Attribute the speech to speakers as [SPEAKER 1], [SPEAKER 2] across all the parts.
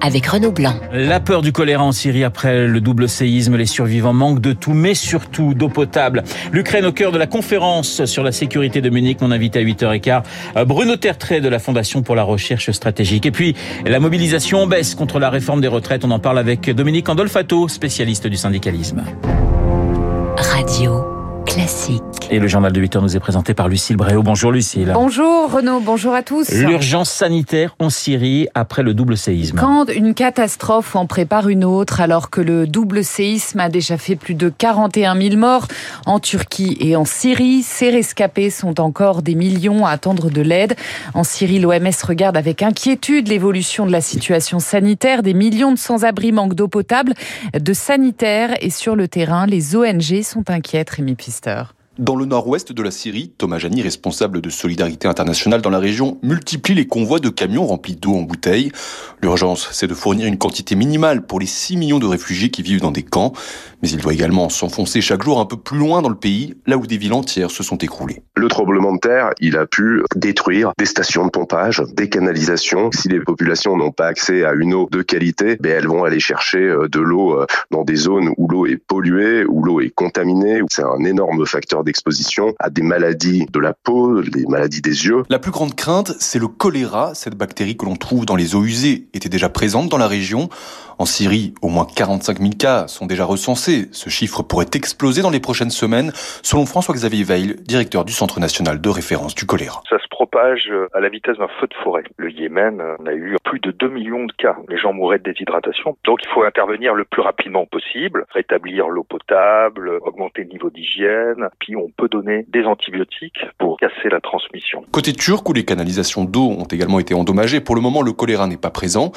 [SPEAKER 1] avec Renaud Blanc.
[SPEAKER 2] La peur du choléra en Syrie après le double séisme, les survivants manquent de tout, mais surtout d'eau potable. L'Ukraine au cœur de la conférence sur la sécurité de Munich, mon invité à 8h15, Bruno Tertrais de la Fondation pour la recherche stratégique. Et puis, la mobilisation en baisse contre la réforme des retraites, on en parle avec Dominique Andolfato, spécialiste du syndicalisme.
[SPEAKER 1] Radio classique.
[SPEAKER 2] Et le journal de 8 heures nous est présenté par Lucille Bréau. Bonjour Lucille.
[SPEAKER 3] Bonjour Renaud, bonjour à tous.
[SPEAKER 2] L'urgence sanitaire en Syrie après le double séisme.
[SPEAKER 3] Quand une catastrophe en prépare une autre, alors que le double séisme a déjà fait plus de 41 000 morts en Turquie et en Syrie, ces rescapés sont encore des millions à attendre de l'aide. En Syrie, l'OMS regarde avec inquiétude l'évolution de la situation sanitaire. Des millions de sans-abri manquent d'eau potable, de sanitaires et sur le terrain, les ONG sont inquiètes, Rémi Pister.
[SPEAKER 4] Dans le nord-ouest de la Syrie, Thomas Jani, responsable de Solidarité internationale dans la région, multiplie les convois de camions remplis d'eau en bouteilles. L'urgence, c'est de fournir une quantité minimale pour les 6 millions de réfugiés qui vivent dans des camps. Mais il doit également s'enfoncer chaque jour un peu plus loin dans le pays, là où des villes entières se sont écroulées.
[SPEAKER 5] Le tremblement de terre, il a pu détruire des stations de pompage, des canalisations. Si les populations n'ont pas accès à une eau de qualité, ben elles vont aller chercher euh, de l'eau euh, dans des zones où l'eau est polluée, où l'eau est contaminée. C'est un énorme facteur d'exposition à des maladies de la peau, des maladies des yeux.
[SPEAKER 4] La plus grande crainte, c'est le choléra. Cette bactérie que l'on trouve dans les eaux usées était déjà présente dans la région. En Syrie, au moins 45 000 cas sont déjà recensés. Ce chiffre pourrait exploser dans les prochaines semaines, selon François-Xavier Veil, directeur du Centre national de référence du choléra.
[SPEAKER 6] Ça se propage à la vitesse d'un feu de forêt. Le Yémen, on a eu plus de 2 millions de cas. Les gens mouraient de déshydratation. Donc il faut intervenir le plus rapidement possible, rétablir l'eau potable, augmenter le niveau d'hygiène, puis on peut donner des antibiotiques pour casser la transmission.
[SPEAKER 4] Côté turc, où les canalisations d'eau ont également été endommagées, pour le moment le choléra n'est pas présent,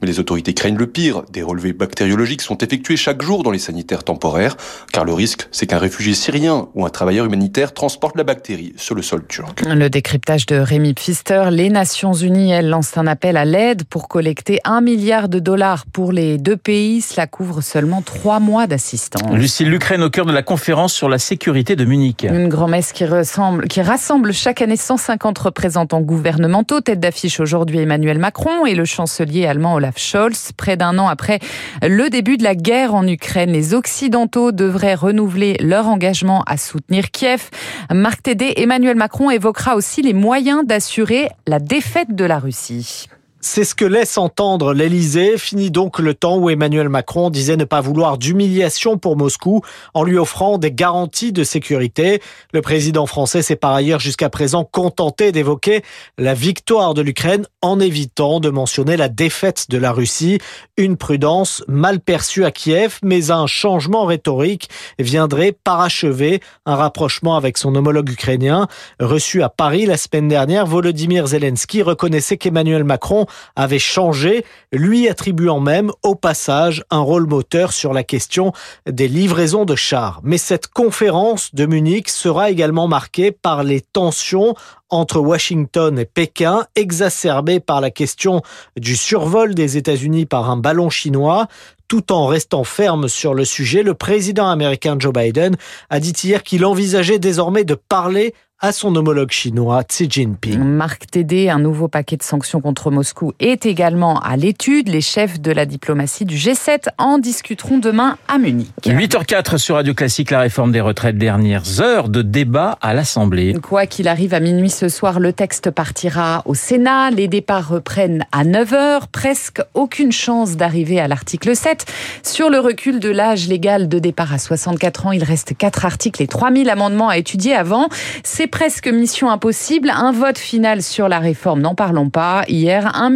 [SPEAKER 4] mais les autorités craignent le pire. Des relevés bactériologiques sont effectués chaque jour dans les sanitaires temporaires, car le risque, c'est qu'un réfugié syrien ou un travailleur humanitaire transporte la bactérie sur le sol turc.
[SPEAKER 3] Le décryptage de Rémi Pfister, les Nations Unies, elles lancent un appel à l'aide pour collecter un milliard de dollars pour les deux pays. Cela couvre seulement trois mois d'assistance.
[SPEAKER 2] Lucille, l'Ukraine au cœur de la conférence sur la sécurité de Munich.
[SPEAKER 3] Une grand-messe qui, ressemble, qui rassemble chaque année 150 représentants gouvernementaux. Tête d'affiche aujourd'hui Emmanuel Macron et le chancelier allemand Olaf Scholz. Près d'un an après le début de la guerre en Ukraine, les Occidentaux devraient renouveler leur engagement à soutenir Kiev. Marc Tédé, Emmanuel Macron évoquera aussi les moyens d'assurer la défaite de la Russie.
[SPEAKER 7] C'est ce que laisse entendre l'Elysée. Fini donc le temps où Emmanuel Macron disait ne pas vouloir d'humiliation pour Moscou en lui offrant des garanties de sécurité. Le président français s'est par ailleurs jusqu'à présent contenté d'évoquer la victoire de l'Ukraine en évitant de mentionner la défaite de la Russie. Une prudence mal perçue à Kiev, mais un changement rhétorique viendrait parachever un rapprochement avec son homologue ukrainien. Reçu à Paris la semaine dernière, Volodymyr Zelensky reconnaissait qu'Emmanuel Macron avait changé, lui attribuant même au passage un rôle moteur sur la question des livraisons de chars. Mais cette conférence de Munich sera également marquée par les tensions entre Washington et Pékin, exacerbées par la question du survol des États-Unis par un ballon chinois. Tout en restant ferme sur le sujet, le président américain Joe Biden a dit hier qu'il envisageait désormais de parler à son homologue chinois Xi Jinping.
[SPEAKER 3] Marc Tédé, un nouveau paquet de sanctions contre Moscou est également à l'étude. Les chefs de la diplomatie du G7 en discuteront demain à Munich.
[SPEAKER 2] 8h04 sur Radio Classique, la réforme des retraites. Dernières heures de débat à l'Assemblée.
[SPEAKER 3] Quoi qu'il arrive à minuit ce soir, le texte partira au Sénat. Les départs reprennent à 9h. Presque aucune chance d'arriver à l'article 7. Sur le recul de l'âge légal de départ à 64 ans, il reste 4 articles et 3000 amendements à étudier avant. C'est presque mission impossible. Un vote final sur la réforme, n'en parlons pas. Hier, 1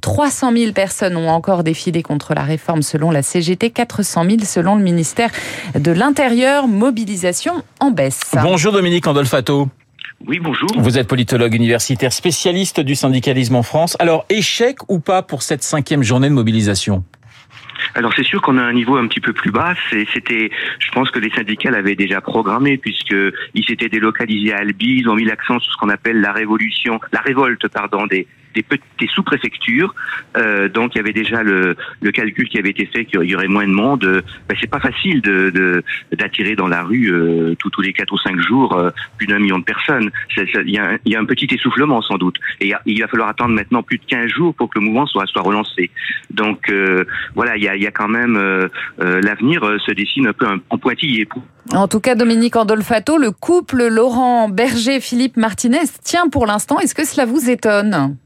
[SPEAKER 3] 300 000 personnes ont encore défilé contre la réforme selon la CGT, 400 000 selon le ministère de l'Intérieur. Mobilisation en baisse.
[SPEAKER 2] Bonjour Dominique Andolfato.
[SPEAKER 8] Oui, bonjour.
[SPEAKER 2] Vous êtes politologue universitaire, spécialiste du syndicalisme en France. Alors, échec ou pas pour cette cinquième journée de mobilisation?
[SPEAKER 8] Alors c'est sûr qu'on a un niveau un petit peu plus bas. C'était, je pense que les syndicats l'avaient déjà programmé puisque ils s'étaient délocalisés à Albi. Ils ont mis l'accent sur ce qu'on appelle la révolution, la révolte, pardon, des des, des sous-préfectures. Euh, donc il y avait déjà le, le, calcul qui avait été fait qu'il y aurait moins de monde. Ben, c'est pas facile de d'attirer dans la rue euh, tous les quatre ou cinq jours euh, plus d'un million de personnes. Il y, a un, y, a un petit essoufflement sans doute. Et il va falloir attendre maintenant plus de 15 jours pour que le mouvement soit soit relancé. Donc euh, voilà, il y a, y a, quand même euh, l'avenir se dessine un peu en pointillé.
[SPEAKER 3] En tout cas, Dominique Andolfato, le couple Laurent Berger-Philippe Martinez tient pour l'instant. Est-ce que cela vous étonne?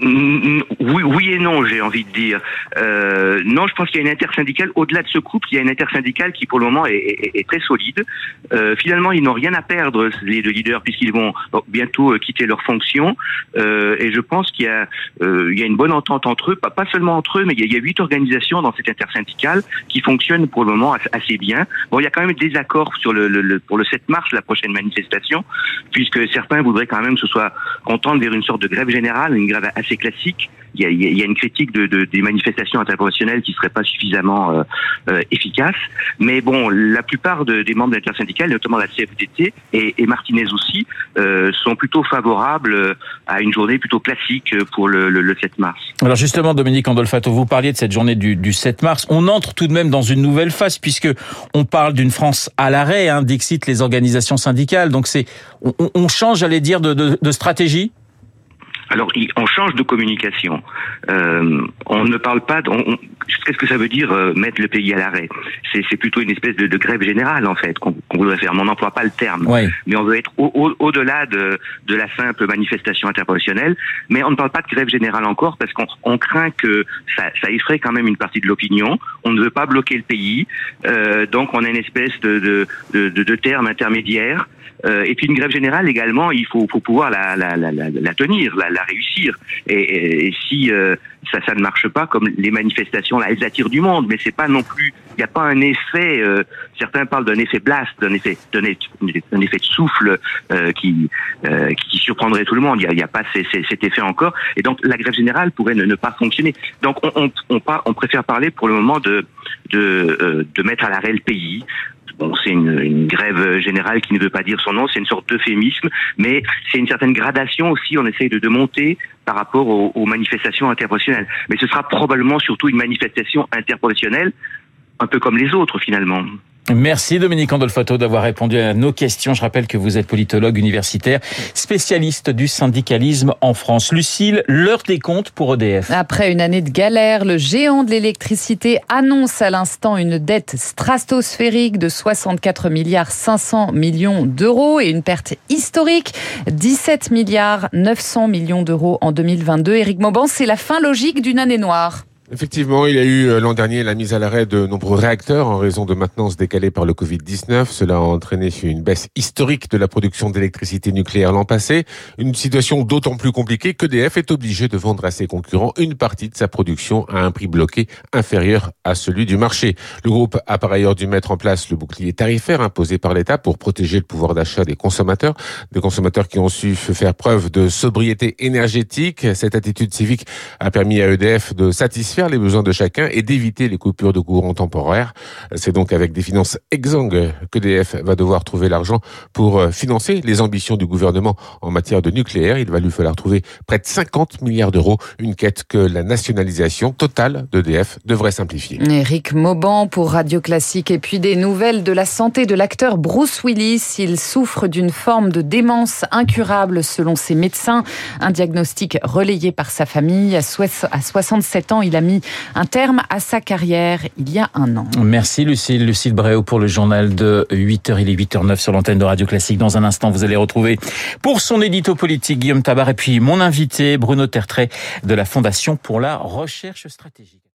[SPEAKER 8] Oui, oui et non, j'ai envie de dire. Euh, non, je pense qu'il y a une intersyndicale. Au-delà de ce couple, il y a une intersyndicale qui, pour le moment, est, très solide. Euh, finalement, ils n'ont rien à perdre, les deux leaders, puisqu'ils vont bientôt euh, quitter leurs fonctions. Euh, et je pense qu'il y, a, euh, y a une bonne entente entre eux, pas, seulement entre eux, mais il y, a, huit organisations dans cette intersyndicale qui fonctionnent pour le moment assez bien. Bon, il y a quand même des accords sur le, le, pour le 7 mars, la prochaine manifestation, puisque certains voudraient quand même que ce soit entendre vers une sorte de grève générale, une grève assez classique. Il y a, une critique de, de, des manifestations interprofessionnelles qui seraient pas suffisamment euh, euh, efficaces. Mais bon, la plupart de, des membres de l'intersyndicale, notamment la CFDT et, Martinez aussi, euh, sont plutôt favorables à une journée plutôt classique pour le, le, le 7 mars.
[SPEAKER 2] Alors justement, Dominique Andolfato, vous parliez de cette journée du, du 7 mars. On entre tout de même dans une nouvelle phase puisque on parle d'une France à l'arrêt, hein, dixit les organisations syndicales. Donc c'est, on, change, j'allais dire, de stratégie?
[SPEAKER 8] Alors, on change de communication. Euh, on ne parle pas. Qu'est-ce que ça veut dire euh, mettre le pays à l'arrêt? C'est plutôt une espèce de, de, grève générale en fait qu'on qu voudrait faire. Mais on n'emploie pas le terme.
[SPEAKER 2] Ouais.
[SPEAKER 8] Mais on veut être au-delà au, de, de, la simple manifestation interprofessionnelle. Mais on ne parle pas de grève générale encore parce qu'on craint que ça, ça, effraie quand même une partie de l'opinion. On ne veut pas bloquer le pays. Euh, donc, on a une espèce de, de, de terme intermédiaire. Euh, et puis une grève générale également, il faut, faut pouvoir la, la, la, la tenir, la, réussir. Et, et, si euh, ça, ça ne marche pas, comme les manifestations, là, elles attirent du monde, mais c'est pas non plus, il n'y a pas un effet. Euh, certains parlent d'un effet blast, d'un effet, d'un effet de souffle euh, qui qui surprendrait tout le monde. Il n'y a, pas cet effet encore. Et donc la grève générale pourrait ne, pas fonctionner. Donc on, on, on, on, préfère parler pour le moment de de, de mettre à l'arrêt le pays Bon, c'est une, grève générale qui ne veut pas dire son nom, c'est une sorte d'euphémisme, mais c'est une certaine gradation aussi. On essaye de, de monter par rapport aux, manifestations interprofessionnelles. Mais ce sera probablement surtout une manifestation interprofessionnelle, un peu comme les autres finalement.
[SPEAKER 2] Merci Dominique Andolfato d'avoir répondu à nos questions. Je rappelle que vous êtes politologue universitaire, spécialiste du syndicalisme en France. Lucille, l'heure des comptes pour EDF.
[SPEAKER 3] Après une année de galère, le géant de l'électricité annonce à l'instant une dette stratosphérique de 64 milliards 500 millions d'euros et une perte historique 17 milliards 900 millions d'euros en 2022. Éric Mauban, c'est la fin logique d'une année noire.
[SPEAKER 9] Effectivement, il y a eu l'an dernier la mise à l'arrêt de nombreux réacteurs en raison de maintenance décalée par le Covid-19. Cela a entraîné une baisse historique de la production d'électricité nucléaire l'an passé. Une situation d'autant plus compliquée qu'EDF est obligé de vendre à ses concurrents une partie de sa production à un prix bloqué inférieur à celui du marché. Le groupe a par ailleurs dû mettre en place le bouclier tarifaire imposé par l'État pour protéger le pouvoir d'achat des consommateurs. Des consommateurs qui ont su faire preuve de sobriété énergétique. Cette attitude civique a permis à EDF de satisfaire les besoins de chacun et d'éviter les coupures de courant temporaires. C'est donc avec des finances exsangues qu'EDF va devoir trouver l'argent pour financer les ambitions du gouvernement en matière de nucléaire. Il va lui falloir trouver près de 50 milliards d'euros, une quête que la nationalisation totale d'EDF devrait simplifier.
[SPEAKER 3] Éric Mauban pour Radio Classique et puis des nouvelles de la santé de l'acteur Bruce Willis. Il souffre d'une forme de démence incurable selon ses médecins. Un diagnostic relayé par sa famille. À 67 ans, il a mis un terme à sa carrière il y a un an.
[SPEAKER 2] Merci Lucille. Lucille Bréau pour le journal de 8h. Il est 8h09 sur l'antenne de Radio Classique. Dans un instant, vous allez retrouver pour son édito politique Guillaume Tabar et puis mon invité Bruno Tertrais de la Fondation pour la recherche stratégique.